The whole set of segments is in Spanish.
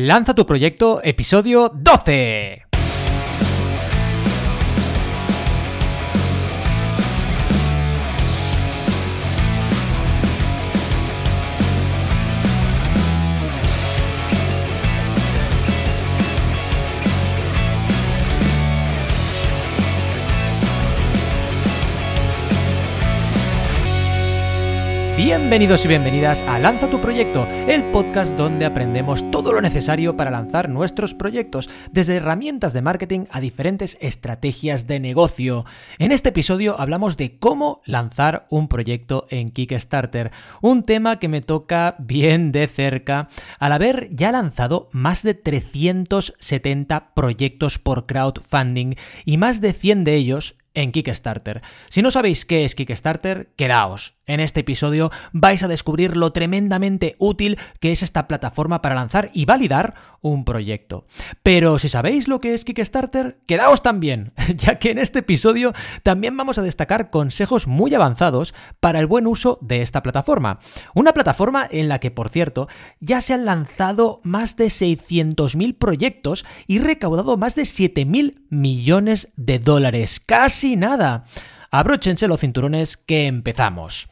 Lanza tu proyecto, episodio 12. Bienvenidos y bienvenidas a Lanza tu proyecto, el podcast donde aprendemos todo lo necesario para lanzar nuestros proyectos, desde herramientas de marketing a diferentes estrategias de negocio. En este episodio hablamos de cómo lanzar un proyecto en Kickstarter, un tema que me toca bien de cerca al haber ya lanzado más de 370 proyectos por crowdfunding y más de 100 de ellos en Kickstarter. Si no sabéis qué es Kickstarter, quedaos. En este episodio vais a descubrir lo tremendamente útil que es esta plataforma para lanzar y validar un proyecto. Pero si sabéis lo que es Kickstarter, quedaos también, ya que en este episodio también vamos a destacar consejos muy avanzados para el buen uso de esta plataforma. Una plataforma en la que, por cierto, ya se han lanzado más de 600.000 proyectos y recaudado más de 7.000 millones de dólares. Casi nada. Abróchense los cinturones que empezamos.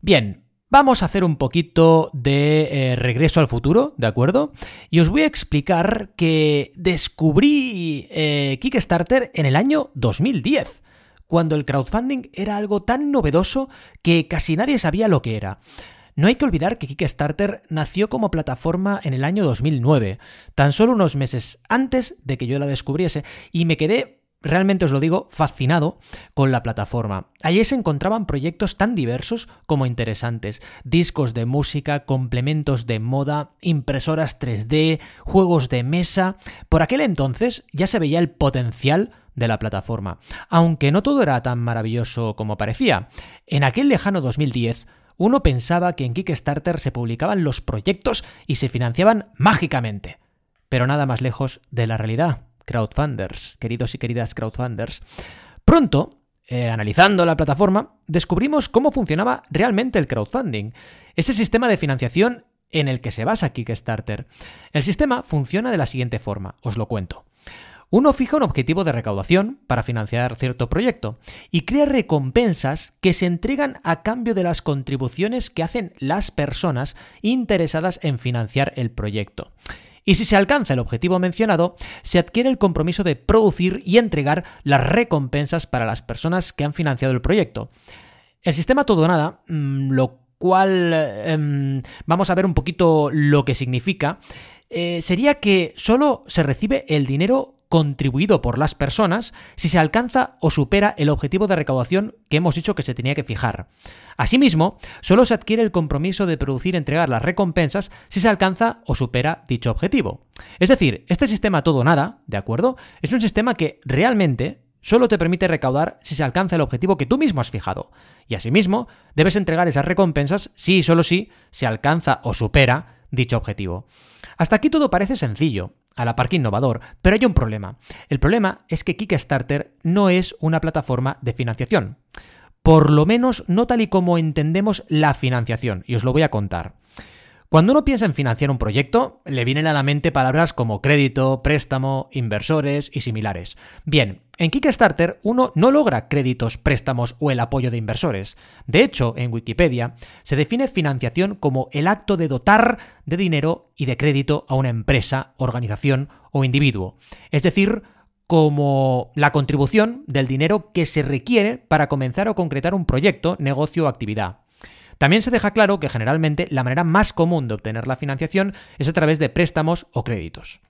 Bien, vamos a hacer un poquito de eh, regreso al futuro, ¿de acuerdo? Y os voy a explicar que descubrí eh, Kickstarter en el año 2010 cuando el crowdfunding era algo tan novedoso que casi nadie sabía lo que era. No hay que olvidar que Kickstarter nació como plataforma en el año 2009, tan solo unos meses antes de que yo la descubriese, y me quedé realmente os lo digo, fascinado con la plataforma. Allí se encontraban proyectos tan diversos como interesantes. Discos de música, complementos de moda, impresoras 3D, juegos de mesa. Por aquel entonces ya se veía el potencial de la plataforma, aunque no todo era tan maravilloso como parecía. En aquel lejano 2010, uno pensaba que en Kickstarter se publicaban los proyectos y se financiaban mágicamente. Pero nada más lejos de la realidad crowdfunders, queridos y queridas crowdfunders. Pronto, eh, analizando la plataforma, descubrimos cómo funcionaba realmente el crowdfunding, ese sistema de financiación en el que se basa Kickstarter. El sistema funciona de la siguiente forma, os lo cuento. Uno fija un objetivo de recaudación para financiar cierto proyecto y crea recompensas que se entregan a cambio de las contribuciones que hacen las personas interesadas en financiar el proyecto. Y si se alcanza el objetivo mencionado, se adquiere el compromiso de producir y entregar las recompensas para las personas que han financiado el proyecto. El sistema todo nada, mm, lo cual em, vamos a ver un poquito lo que significa, eh, sería que solo se recibe el dinero contribuido por las personas si se alcanza o supera el objetivo de recaudación que hemos dicho que se tenía que fijar. Asimismo, solo se adquiere el compromiso de producir y entregar las recompensas si se alcanza o supera dicho objetivo. Es decir, este sistema todo nada, ¿de acuerdo? Es un sistema que realmente solo te permite recaudar si se alcanza el objetivo que tú mismo has fijado. Y asimismo, debes entregar esas recompensas si y solo si se alcanza o supera dicho objetivo. Hasta aquí todo parece sencillo, a la par que innovador, pero hay un problema. El problema es que Kickstarter no es una plataforma de financiación. Por lo menos no tal y como entendemos la financiación, y os lo voy a contar. Cuando uno piensa en financiar un proyecto, le vienen a la mente palabras como crédito, préstamo, inversores y similares. Bien, en Kickstarter uno no logra créditos, préstamos o el apoyo de inversores. De hecho, en Wikipedia se define financiación como el acto de dotar de dinero y de crédito a una empresa, organización o individuo. Es decir, como la contribución del dinero que se requiere para comenzar o concretar un proyecto, negocio o actividad. También se deja claro que generalmente la manera más común de obtener la financiación es a través de préstamos o créditos.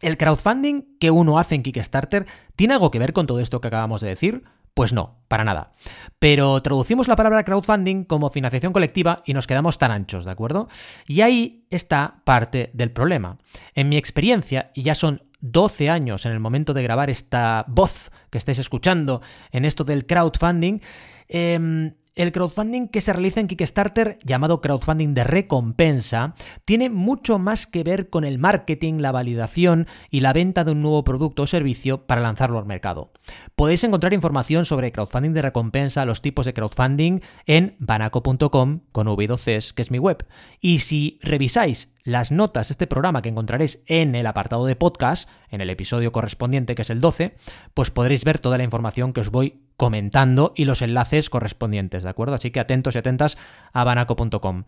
¿El crowdfunding que uno hace en Kickstarter tiene algo que ver con todo esto que acabamos de decir? Pues no, para nada. Pero traducimos la palabra crowdfunding como financiación colectiva y nos quedamos tan anchos, ¿de acuerdo? Y ahí está parte del problema. En mi experiencia, y ya son 12 años en el momento de grabar esta voz que estáis escuchando en esto del crowdfunding, eh, el crowdfunding que se realiza en Kickstarter, llamado crowdfunding de recompensa, tiene mucho más que ver con el marketing, la validación y la venta de un nuevo producto o servicio para lanzarlo al mercado. Podéis encontrar información sobre crowdfunding de recompensa, los tipos de crowdfunding en banaco.com con v2cs, que es mi web. Y si revisáis las notas de este programa que encontraréis en el apartado de podcast, en el episodio correspondiente que es el 12, pues podréis ver toda la información que os voy comentando y los enlaces correspondientes, ¿de acuerdo? Así que atentos y atentas a banaco.com.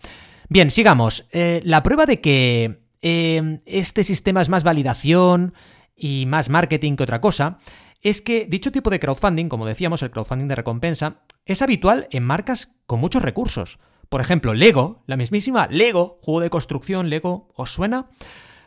Bien, sigamos. Eh, la prueba de que eh, este sistema es más validación y más marketing que otra cosa es que dicho tipo de crowdfunding, como decíamos, el crowdfunding de recompensa, es habitual en marcas con muchos recursos. Por ejemplo, Lego, la mismísima Lego, juego de construcción Lego, ¿os suena?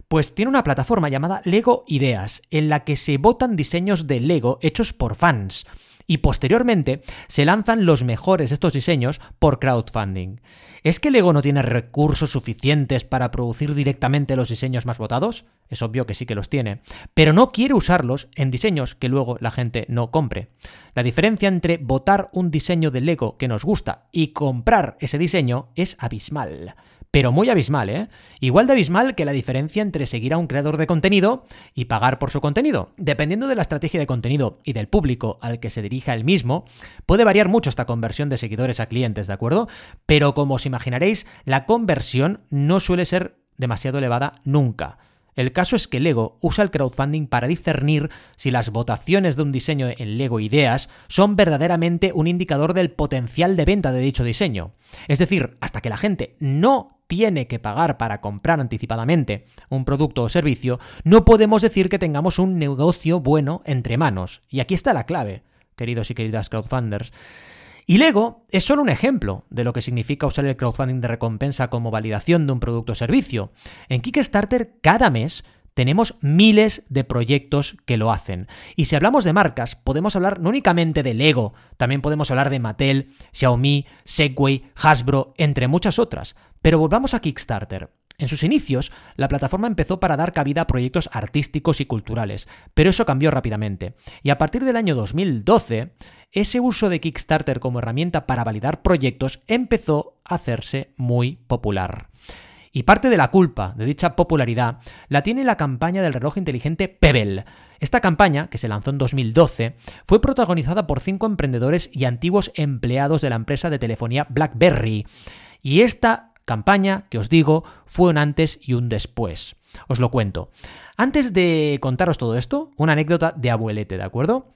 Pues tiene una plataforma llamada Lego Ideas, en la que se votan diseños de Lego hechos por fans y posteriormente se lanzan los mejores de estos diseños por crowdfunding. ¿Es que Lego no tiene recursos suficientes para producir directamente los diseños más votados? Es obvio que sí que los tiene, pero no quiere usarlos en diseños que luego la gente no compre. La diferencia entre votar un diseño de Lego que nos gusta y comprar ese diseño es abismal pero muy abismal, ¿eh? Igual de abismal que la diferencia entre seguir a un creador de contenido y pagar por su contenido. Dependiendo de la estrategia de contenido y del público al que se dirija el mismo, puede variar mucho esta conversión de seguidores a clientes, ¿de acuerdo? Pero como os imaginaréis, la conversión no suele ser demasiado elevada nunca. El caso es que Lego usa el crowdfunding para discernir si las votaciones de un diseño en Lego Ideas son verdaderamente un indicador del potencial de venta de dicho diseño. Es decir, hasta que la gente no tiene que pagar para comprar anticipadamente un producto o servicio, no podemos decir que tengamos un negocio bueno entre manos. Y aquí está la clave, queridos y queridas crowdfunders. Y Lego es solo un ejemplo de lo que significa usar el crowdfunding de recompensa como validación de un producto o servicio. En Kickstarter cada mes tenemos miles de proyectos que lo hacen. Y si hablamos de marcas, podemos hablar no únicamente de Lego, también podemos hablar de Mattel, Xiaomi, Segway, Hasbro, entre muchas otras. Pero volvamos a Kickstarter. En sus inicios, la plataforma empezó para dar cabida a proyectos artísticos y culturales, pero eso cambió rápidamente. Y a partir del año 2012, ese uso de Kickstarter como herramienta para validar proyectos empezó a hacerse muy popular. Y parte de la culpa de dicha popularidad la tiene la campaña del reloj inteligente Pebble. Esta campaña, que se lanzó en 2012, fue protagonizada por cinco emprendedores y antiguos empleados de la empresa de telefonía BlackBerry. Y esta campaña, que os digo, fue un antes y un después. Os lo cuento. Antes de contaros todo esto, una anécdota de abuelete, ¿de acuerdo?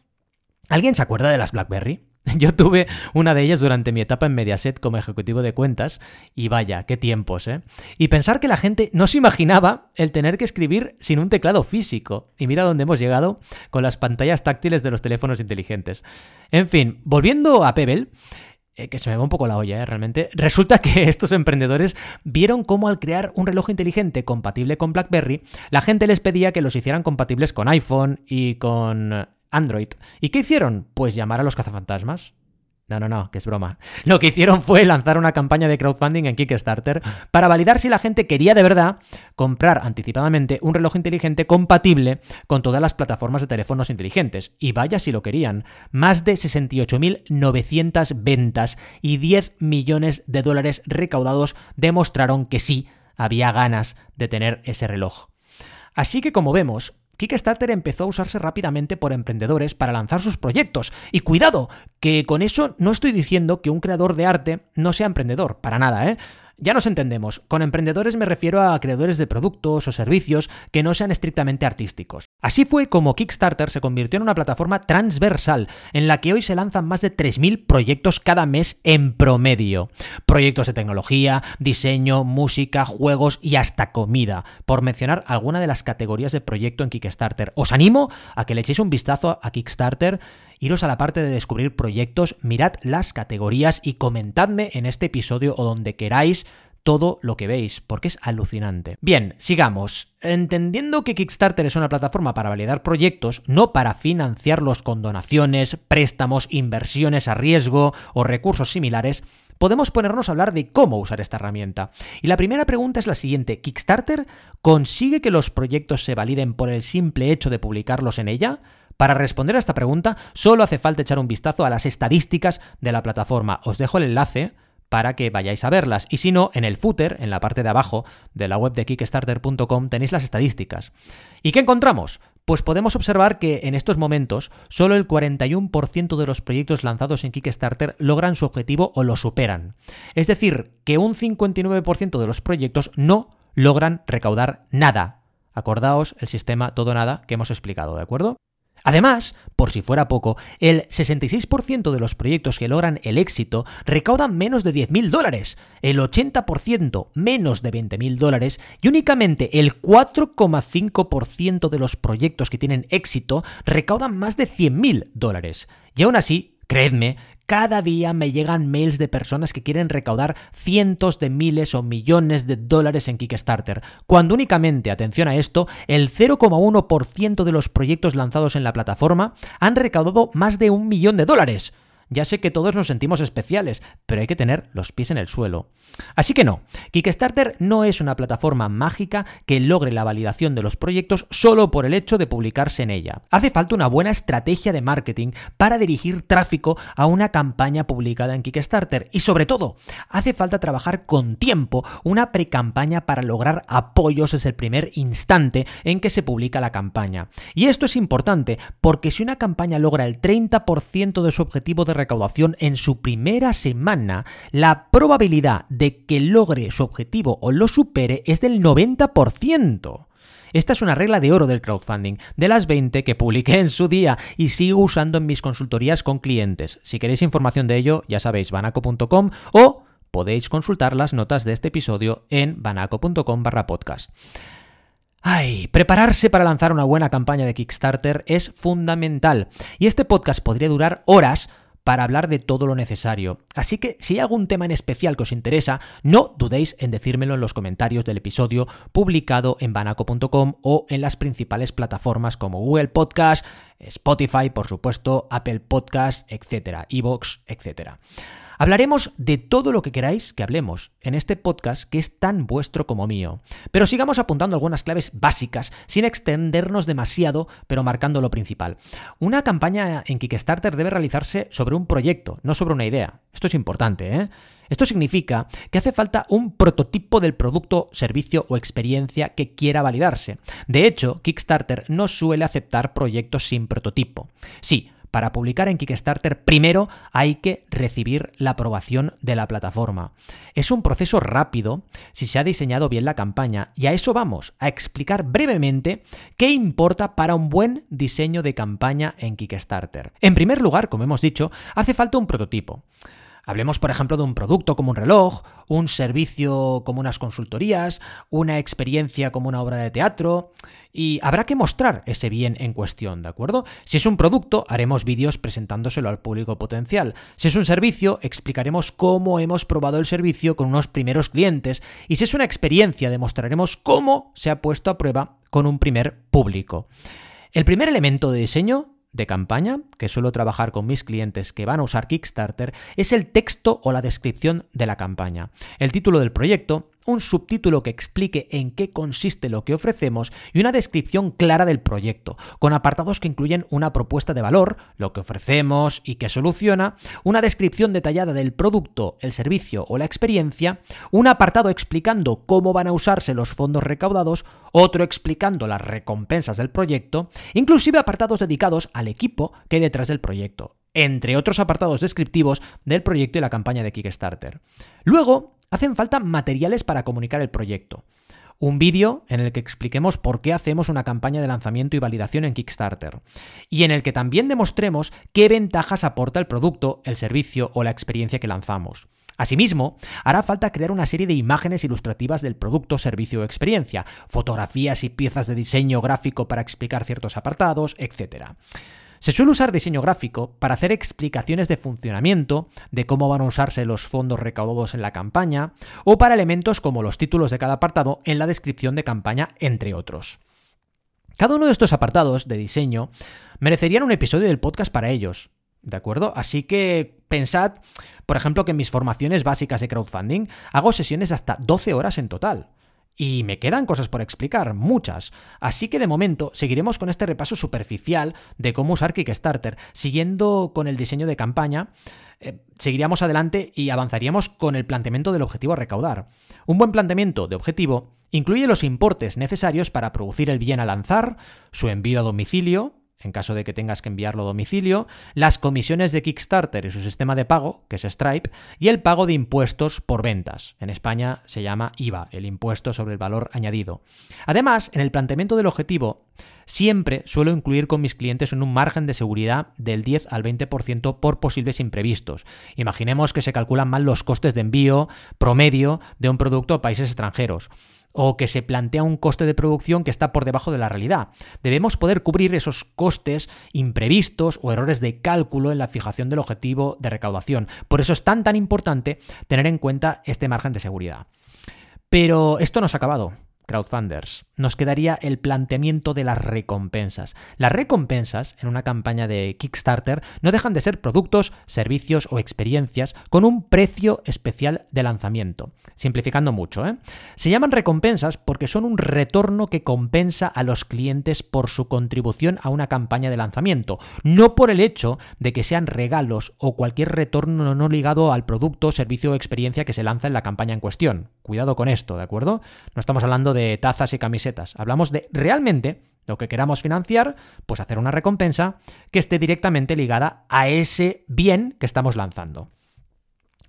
¿Alguien se acuerda de las BlackBerry? Yo tuve una de ellas durante mi etapa en Mediaset como ejecutivo de cuentas y vaya, qué tiempos, ¿eh? Y pensar que la gente no se imaginaba el tener que escribir sin un teclado físico. Y mira dónde hemos llegado con las pantallas táctiles de los teléfonos inteligentes. En fin, volviendo a Pebble, eh, que se me va un poco la olla, ¿eh? realmente, resulta que estos emprendedores vieron cómo al crear un reloj inteligente compatible con BlackBerry, la gente les pedía que los hicieran compatibles con iPhone y con Android. ¿Y qué hicieron? Pues llamar a los cazafantasmas. No, no, no, que es broma. Lo que hicieron fue lanzar una campaña de crowdfunding en Kickstarter para validar si la gente quería de verdad comprar anticipadamente un reloj inteligente compatible con todas las plataformas de teléfonos inteligentes. Y vaya si lo querían. Más de 68.900 ventas y 10 millones de dólares recaudados demostraron que sí había ganas de tener ese reloj. Así que como vemos, Kickstarter empezó a usarse rápidamente por emprendedores para lanzar sus proyectos. Y cuidado, que con eso no estoy diciendo que un creador de arte no sea emprendedor, para nada, ¿eh? Ya nos entendemos, con emprendedores me refiero a creadores de productos o servicios que no sean estrictamente artísticos. Así fue como Kickstarter se convirtió en una plataforma transversal en la que hoy se lanzan más de 3.000 proyectos cada mes en promedio. Proyectos de tecnología, diseño, música, juegos y hasta comida, por mencionar alguna de las categorías de proyecto en Kickstarter. Os animo a que le echéis un vistazo a Kickstarter iros a la parte de descubrir proyectos, mirad las categorías y comentadme en este episodio o donde queráis todo lo que veis, porque es alucinante. Bien, sigamos. Entendiendo que Kickstarter es una plataforma para validar proyectos, no para financiarlos con donaciones, préstamos, inversiones a riesgo o recursos similares, podemos ponernos a hablar de cómo usar esta herramienta. Y la primera pregunta es la siguiente, ¿Kickstarter consigue que los proyectos se validen por el simple hecho de publicarlos en ella? Para responder a esta pregunta, solo hace falta echar un vistazo a las estadísticas de la plataforma. Os dejo el enlace para que vayáis a verlas. Y si no, en el footer, en la parte de abajo de la web de kickstarter.com, tenéis las estadísticas. ¿Y qué encontramos? Pues podemos observar que en estos momentos solo el 41% de los proyectos lanzados en Kickstarter logran su objetivo o lo superan. Es decir, que un 59% de los proyectos no logran recaudar nada. Acordaos el sistema todo nada que hemos explicado, ¿de acuerdo? Además, por si fuera poco, el 66% de los proyectos que logran el éxito recaudan menos de 10.000 dólares, el 80% menos de 20.000 dólares y únicamente el 4,5% de los proyectos que tienen éxito recaudan más de 100.000 dólares. Y aún así, creedme cada día me llegan mails de personas que quieren recaudar cientos de miles o millones de dólares en Kickstarter, cuando únicamente, atención a esto, el 0,1% de los proyectos lanzados en la plataforma han recaudado más de un millón de dólares. Ya sé que todos nos sentimos especiales, pero hay que tener los pies en el suelo. Así que no, Kickstarter no es una plataforma mágica que logre la validación de los proyectos solo por el hecho de publicarse en ella. Hace falta una buena estrategia de marketing para dirigir tráfico a una campaña publicada en Kickstarter y sobre todo, hace falta trabajar con tiempo una pre-campaña para lograr apoyos desde el primer instante en que se publica la campaña. Y esto es importante porque si una campaña logra el 30% de su objetivo recaudación en su primera semana, la probabilidad de que logre su objetivo o lo supere es del 90%. Esta es una regla de oro del crowdfunding, de las 20 que publiqué en su día y sigo usando en mis consultorías con clientes. Si queréis información de ello, ya sabéis, banaco.com o podéis consultar las notas de este episodio en banaco.com barra podcast. Ay, prepararse para lanzar una buena campaña de Kickstarter es fundamental. Y este podcast podría durar horas para hablar de todo lo necesario. Así que si hay algún tema en especial que os interesa, no dudéis en decírmelo en los comentarios del episodio publicado en banaco.com o en las principales plataformas como Google Podcast, Spotify, por supuesto, Apple Podcast, etcétera, Evox, etcétera. Hablaremos de todo lo que queráis que hablemos en este podcast que es tan vuestro como mío. Pero sigamos apuntando algunas claves básicas, sin extendernos demasiado, pero marcando lo principal. Una campaña en Kickstarter debe realizarse sobre un proyecto, no sobre una idea. Esto es importante, ¿eh? Esto significa que hace falta un prototipo del producto, servicio o experiencia que quiera validarse. De hecho, Kickstarter no suele aceptar proyectos sin prototipo. Sí, para publicar en Kickstarter primero hay que recibir la aprobación de la plataforma. Es un proceso rápido si se ha diseñado bien la campaña y a eso vamos, a explicar brevemente qué importa para un buen diseño de campaña en Kickstarter. En primer lugar, como hemos dicho, hace falta un prototipo. Hablemos, por ejemplo, de un producto como un reloj, un servicio como unas consultorías, una experiencia como una obra de teatro, y habrá que mostrar ese bien en cuestión, ¿de acuerdo? Si es un producto, haremos vídeos presentándoselo al público potencial. Si es un servicio, explicaremos cómo hemos probado el servicio con unos primeros clientes. Y si es una experiencia, demostraremos cómo se ha puesto a prueba con un primer público. El primer elemento de diseño de campaña, que suelo trabajar con mis clientes que van a usar Kickstarter, es el texto o la descripción de la campaña. El título del proyecto, un subtítulo que explique en qué consiste lo que ofrecemos y una descripción clara del proyecto, con apartados que incluyen una propuesta de valor, lo que ofrecemos y que soluciona, una descripción detallada del producto, el servicio o la experiencia, un apartado explicando cómo van a usarse los fondos recaudados, otro explicando las recompensas del proyecto, inclusive apartados dedicados al equipo que hay detrás del proyecto entre otros apartados descriptivos del proyecto y la campaña de Kickstarter. Luego, hacen falta materiales para comunicar el proyecto. Un vídeo en el que expliquemos por qué hacemos una campaña de lanzamiento y validación en Kickstarter. Y en el que también demostremos qué ventajas aporta el producto, el servicio o la experiencia que lanzamos. Asimismo, hará falta crear una serie de imágenes ilustrativas del producto, servicio o experiencia, fotografías y piezas de diseño gráfico para explicar ciertos apartados, etc. Se suele usar diseño gráfico para hacer explicaciones de funcionamiento, de cómo van a usarse los fondos recaudados en la campaña, o para elementos como los títulos de cada apartado en la descripción de campaña, entre otros. Cada uno de estos apartados de diseño merecerían un episodio del podcast para ellos, ¿De acuerdo? Así que pensad, por ejemplo, que en mis formaciones básicas de crowdfunding hago sesiones hasta 12 horas en total. Y me quedan cosas por explicar, muchas. Así que de momento seguiremos con este repaso superficial de cómo usar Kickstarter, siguiendo con el diseño de campaña. Eh, seguiríamos adelante y avanzaríamos con el planteamiento del objetivo a recaudar. Un buen planteamiento de objetivo incluye los importes necesarios para producir el bien a lanzar, su envío a domicilio, en caso de que tengas que enviarlo a domicilio, las comisiones de Kickstarter y su sistema de pago, que es Stripe, y el pago de impuestos por ventas. En España se llama IVA, el impuesto sobre el valor añadido. Además, en el planteamiento del objetivo, siempre suelo incluir con mis clientes en un margen de seguridad del 10 al 20% por posibles imprevistos. Imaginemos que se calculan mal los costes de envío promedio de un producto a países extranjeros o que se plantea un coste de producción que está por debajo de la realidad. Debemos poder cubrir esos costes imprevistos o errores de cálculo en la fijación del objetivo de recaudación. Por eso es tan tan importante tener en cuenta este margen de seguridad. Pero esto no se ha acabado crowdfunders. Nos quedaría el planteamiento de las recompensas. Las recompensas en una campaña de Kickstarter no dejan de ser productos, servicios o experiencias con un precio especial de lanzamiento. Simplificando mucho, ¿eh? Se llaman recompensas porque son un retorno que compensa a los clientes por su contribución a una campaña de lanzamiento, no por el hecho de que sean regalos o cualquier retorno no ligado al producto, servicio o experiencia que se lanza en la campaña en cuestión. Cuidado con esto, ¿de acuerdo? No estamos hablando de tazas y camisetas. Hablamos de realmente lo que queramos financiar, pues hacer una recompensa que esté directamente ligada a ese bien que estamos lanzando.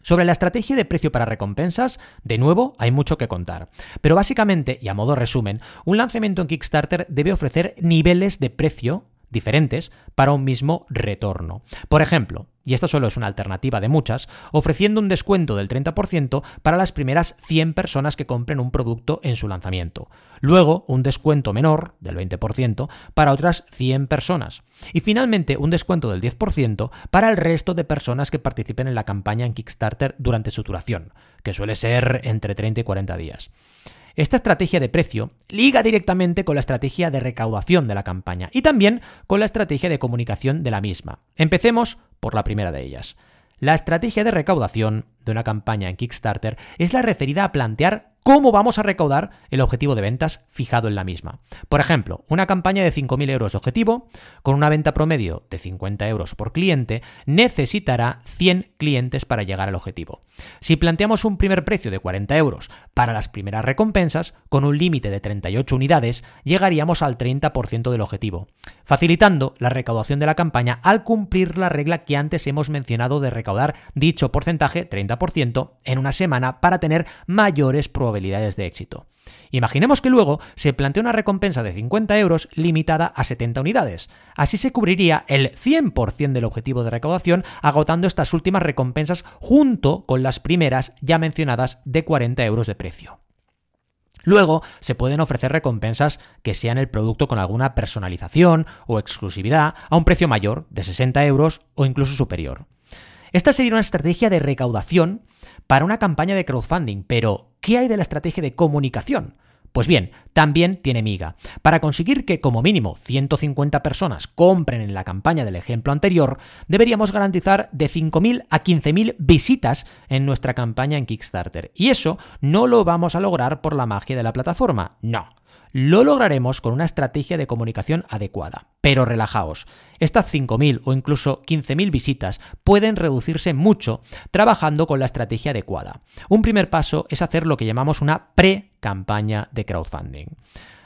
Sobre la estrategia de precio para recompensas, de nuevo, hay mucho que contar. Pero básicamente, y a modo resumen, un lanzamiento en Kickstarter debe ofrecer niveles de precio diferentes para un mismo retorno. Por ejemplo, y esta solo es una alternativa de muchas, ofreciendo un descuento del 30% para las primeras 100 personas que compren un producto en su lanzamiento. Luego, un descuento menor, del 20%, para otras 100 personas. Y finalmente, un descuento del 10% para el resto de personas que participen en la campaña en Kickstarter durante su duración, que suele ser entre 30 y 40 días. Esta estrategia de precio liga directamente con la estrategia de recaudación de la campaña y también con la estrategia de comunicación de la misma. Empecemos por la primera de ellas. La estrategia de recaudación de una campaña en Kickstarter es la referida a plantear cómo vamos a recaudar el objetivo de ventas fijado en la misma. Por ejemplo, una campaña de 5.000 euros de objetivo, con una venta promedio de 50 euros por cliente, necesitará 100 clientes para llegar al objetivo. Si planteamos un primer precio de 40 euros para las primeras recompensas, con un límite de 38 unidades, llegaríamos al 30% del objetivo, facilitando la recaudación de la campaña al cumplir la regla que antes hemos mencionado de recaudar dicho porcentaje, 30%, en una semana para tener mayores probabilidades de éxito. Imaginemos que luego se plantea una recompensa de 50 euros limitada a 70 unidades. Así se cubriría el 100% del objetivo de recaudación agotando estas últimas recompensas junto con las primeras ya mencionadas de 40 euros de precio. Luego se pueden ofrecer recompensas que sean el producto con alguna personalización o exclusividad a un precio mayor, de 60 euros o incluso superior. Esta sería una estrategia de recaudación para una campaña de crowdfunding, pero ¿qué hay de la estrategia de comunicación? Pues bien, también tiene miga. Para conseguir que como mínimo 150 personas compren en la campaña del ejemplo anterior, deberíamos garantizar de 5.000 a 15.000 visitas en nuestra campaña en Kickstarter. Y eso no lo vamos a lograr por la magia de la plataforma, no. Lo lograremos con una estrategia de comunicación adecuada. Pero relajaos, estas 5.000 o incluso 15.000 visitas pueden reducirse mucho trabajando con la estrategia adecuada. Un primer paso es hacer lo que llamamos una pre-campaña de crowdfunding.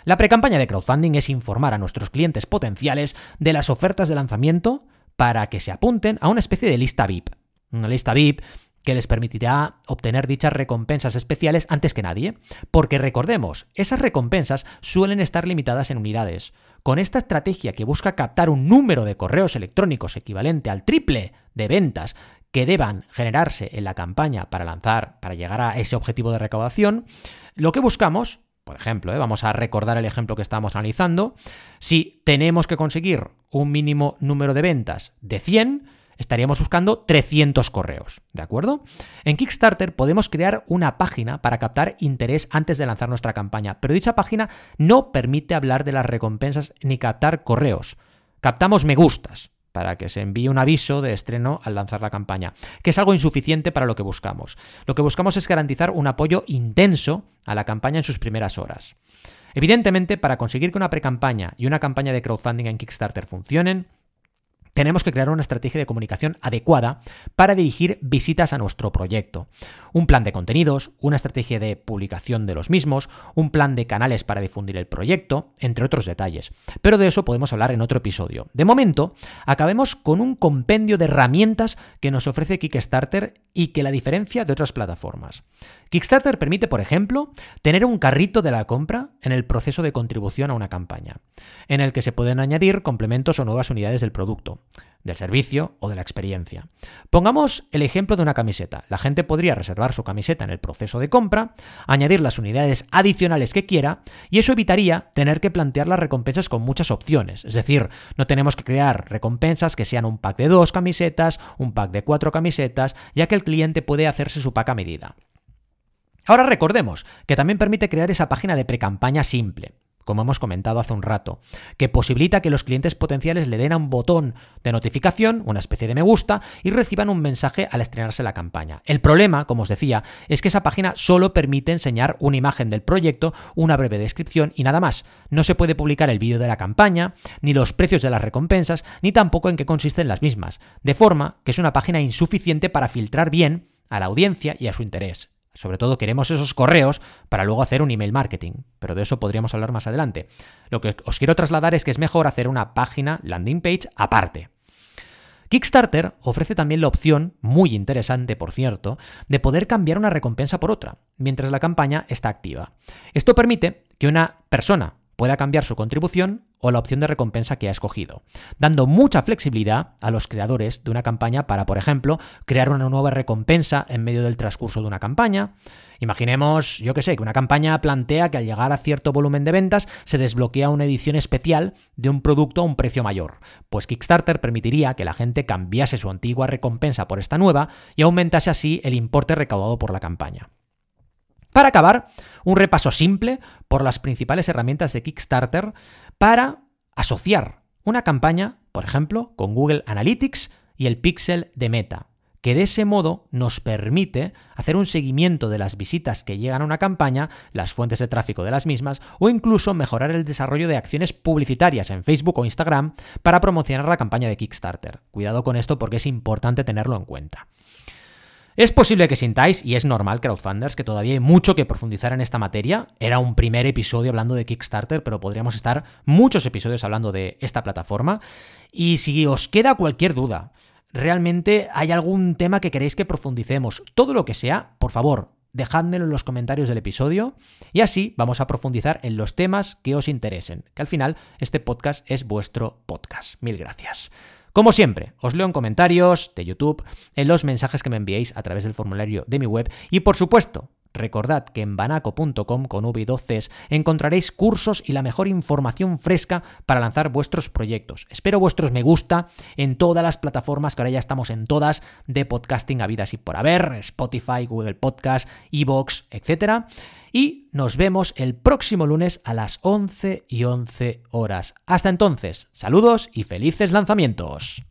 La pre-campaña de crowdfunding es informar a nuestros clientes potenciales de las ofertas de lanzamiento para que se apunten a una especie de lista VIP. Una lista VIP que les permitirá obtener dichas recompensas especiales antes que nadie. Porque recordemos, esas recompensas suelen estar limitadas en unidades. Con esta estrategia que busca captar un número de correos electrónicos equivalente al triple de ventas que deban generarse en la campaña para lanzar, para llegar a ese objetivo de recaudación, lo que buscamos por ejemplo, ¿eh? vamos a recordar el ejemplo que estamos analizando. Si tenemos que conseguir un mínimo número de ventas de 100, estaríamos buscando 300 correos, ¿de acuerdo? En Kickstarter podemos crear una página para captar interés antes de lanzar nuestra campaña, pero dicha página no permite hablar de las recompensas ni captar correos. Captamos me gustas, para que se envíe un aviso de estreno al lanzar la campaña, que es algo insuficiente para lo que buscamos. Lo que buscamos es garantizar un apoyo intenso a la campaña en sus primeras horas. Evidentemente, para conseguir que una pre-campaña y una campaña de crowdfunding en Kickstarter funcionen, tenemos que crear una estrategia de comunicación adecuada para dirigir visitas a nuestro proyecto. Un plan de contenidos, una estrategia de publicación de los mismos, un plan de canales para difundir el proyecto, entre otros detalles. Pero de eso podemos hablar en otro episodio. De momento, acabemos con un compendio de herramientas que nos ofrece Kickstarter y que la diferencia de otras plataformas. Kickstarter permite, por ejemplo, tener un carrito de la compra en el proceso de contribución a una campaña, en el que se pueden añadir complementos o nuevas unidades del producto del servicio o de la experiencia. Pongamos el ejemplo de una camiseta. La gente podría reservar su camiseta en el proceso de compra, añadir las unidades adicionales que quiera y eso evitaría tener que plantear las recompensas con muchas opciones. Es decir, no tenemos que crear recompensas que sean un pack de dos camisetas, un pack de cuatro camisetas, ya que el cliente puede hacerse su pack a medida. Ahora recordemos que también permite crear esa página de pre-campaña simple como hemos comentado hace un rato, que posibilita que los clientes potenciales le den a un botón de notificación, una especie de me gusta, y reciban un mensaje al estrenarse la campaña. El problema, como os decía, es que esa página solo permite enseñar una imagen del proyecto, una breve descripción y nada más. No se puede publicar el vídeo de la campaña, ni los precios de las recompensas, ni tampoco en qué consisten las mismas, de forma que es una página insuficiente para filtrar bien a la audiencia y a su interés. Sobre todo queremos esos correos para luego hacer un email marketing, pero de eso podríamos hablar más adelante. Lo que os quiero trasladar es que es mejor hacer una página landing page aparte. Kickstarter ofrece también la opción, muy interesante por cierto, de poder cambiar una recompensa por otra, mientras la campaña está activa. Esto permite que una persona pueda cambiar su contribución o la opción de recompensa que ha escogido, dando mucha flexibilidad a los creadores de una campaña para, por ejemplo, crear una nueva recompensa en medio del transcurso de una campaña. Imaginemos, yo que sé, que una campaña plantea que al llegar a cierto volumen de ventas se desbloquea una edición especial de un producto a un precio mayor. Pues Kickstarter permitiría que la gente cambiase su antigua recompensa por esta nueva y aumentase así el importe recaudado por la campaña. Para acabar, un repaso simple por las principales herramientas de Kickstarter para asociar una campaña, por ejemplo, con Google Analytics y el pixel de Meta, que de ese modo nos permite hacer un seguimiento de las visitas que llegan a una campaña, las fuentes de tráfico de las mismas, o incluso mejorar el desarrollo de acciones publicitarias en Facebook o Instagram para promocionar la campaña de Kickstarter. Cuidado con esto porque es importante tenerlo en cuenta. Es posible que sintáis, y es normal, crowdfunders, que todavía hay mucho que profundizar en esta materia. Era un primer episodio hablando de Kickstarter, pero podríamos estar muchos episodios hablando de esta plataforma. Y si os queda cualquier duda, realmente hay algún tema que queréis que profundicemos, todo lo que sea, por favor, dejádmelo en los comentarios del episodio y así vamos a profundizar en los temas que os interesen, que al final este podcast es vuestro podcast. Mil gracias. Como siempre, os leo en comentarios de YouTube, en los mensajes que me enviéis a través del formulario de mi web y por supuesto, Recordad que en banaco.com con V12 encontraréis cursos y la mejor información fresca para lanzar vuestros proyectos. Espero vuestros me gusta en todas las plataformas, que ahora ya estamos en todas, de podcasting habidas y por haber, Spotify, Google Podcast, Evox, etc. Y nos vemos el próximo lunes a las 11 y 11 horas. Hasta entonces, saludos y felices lanzamientos.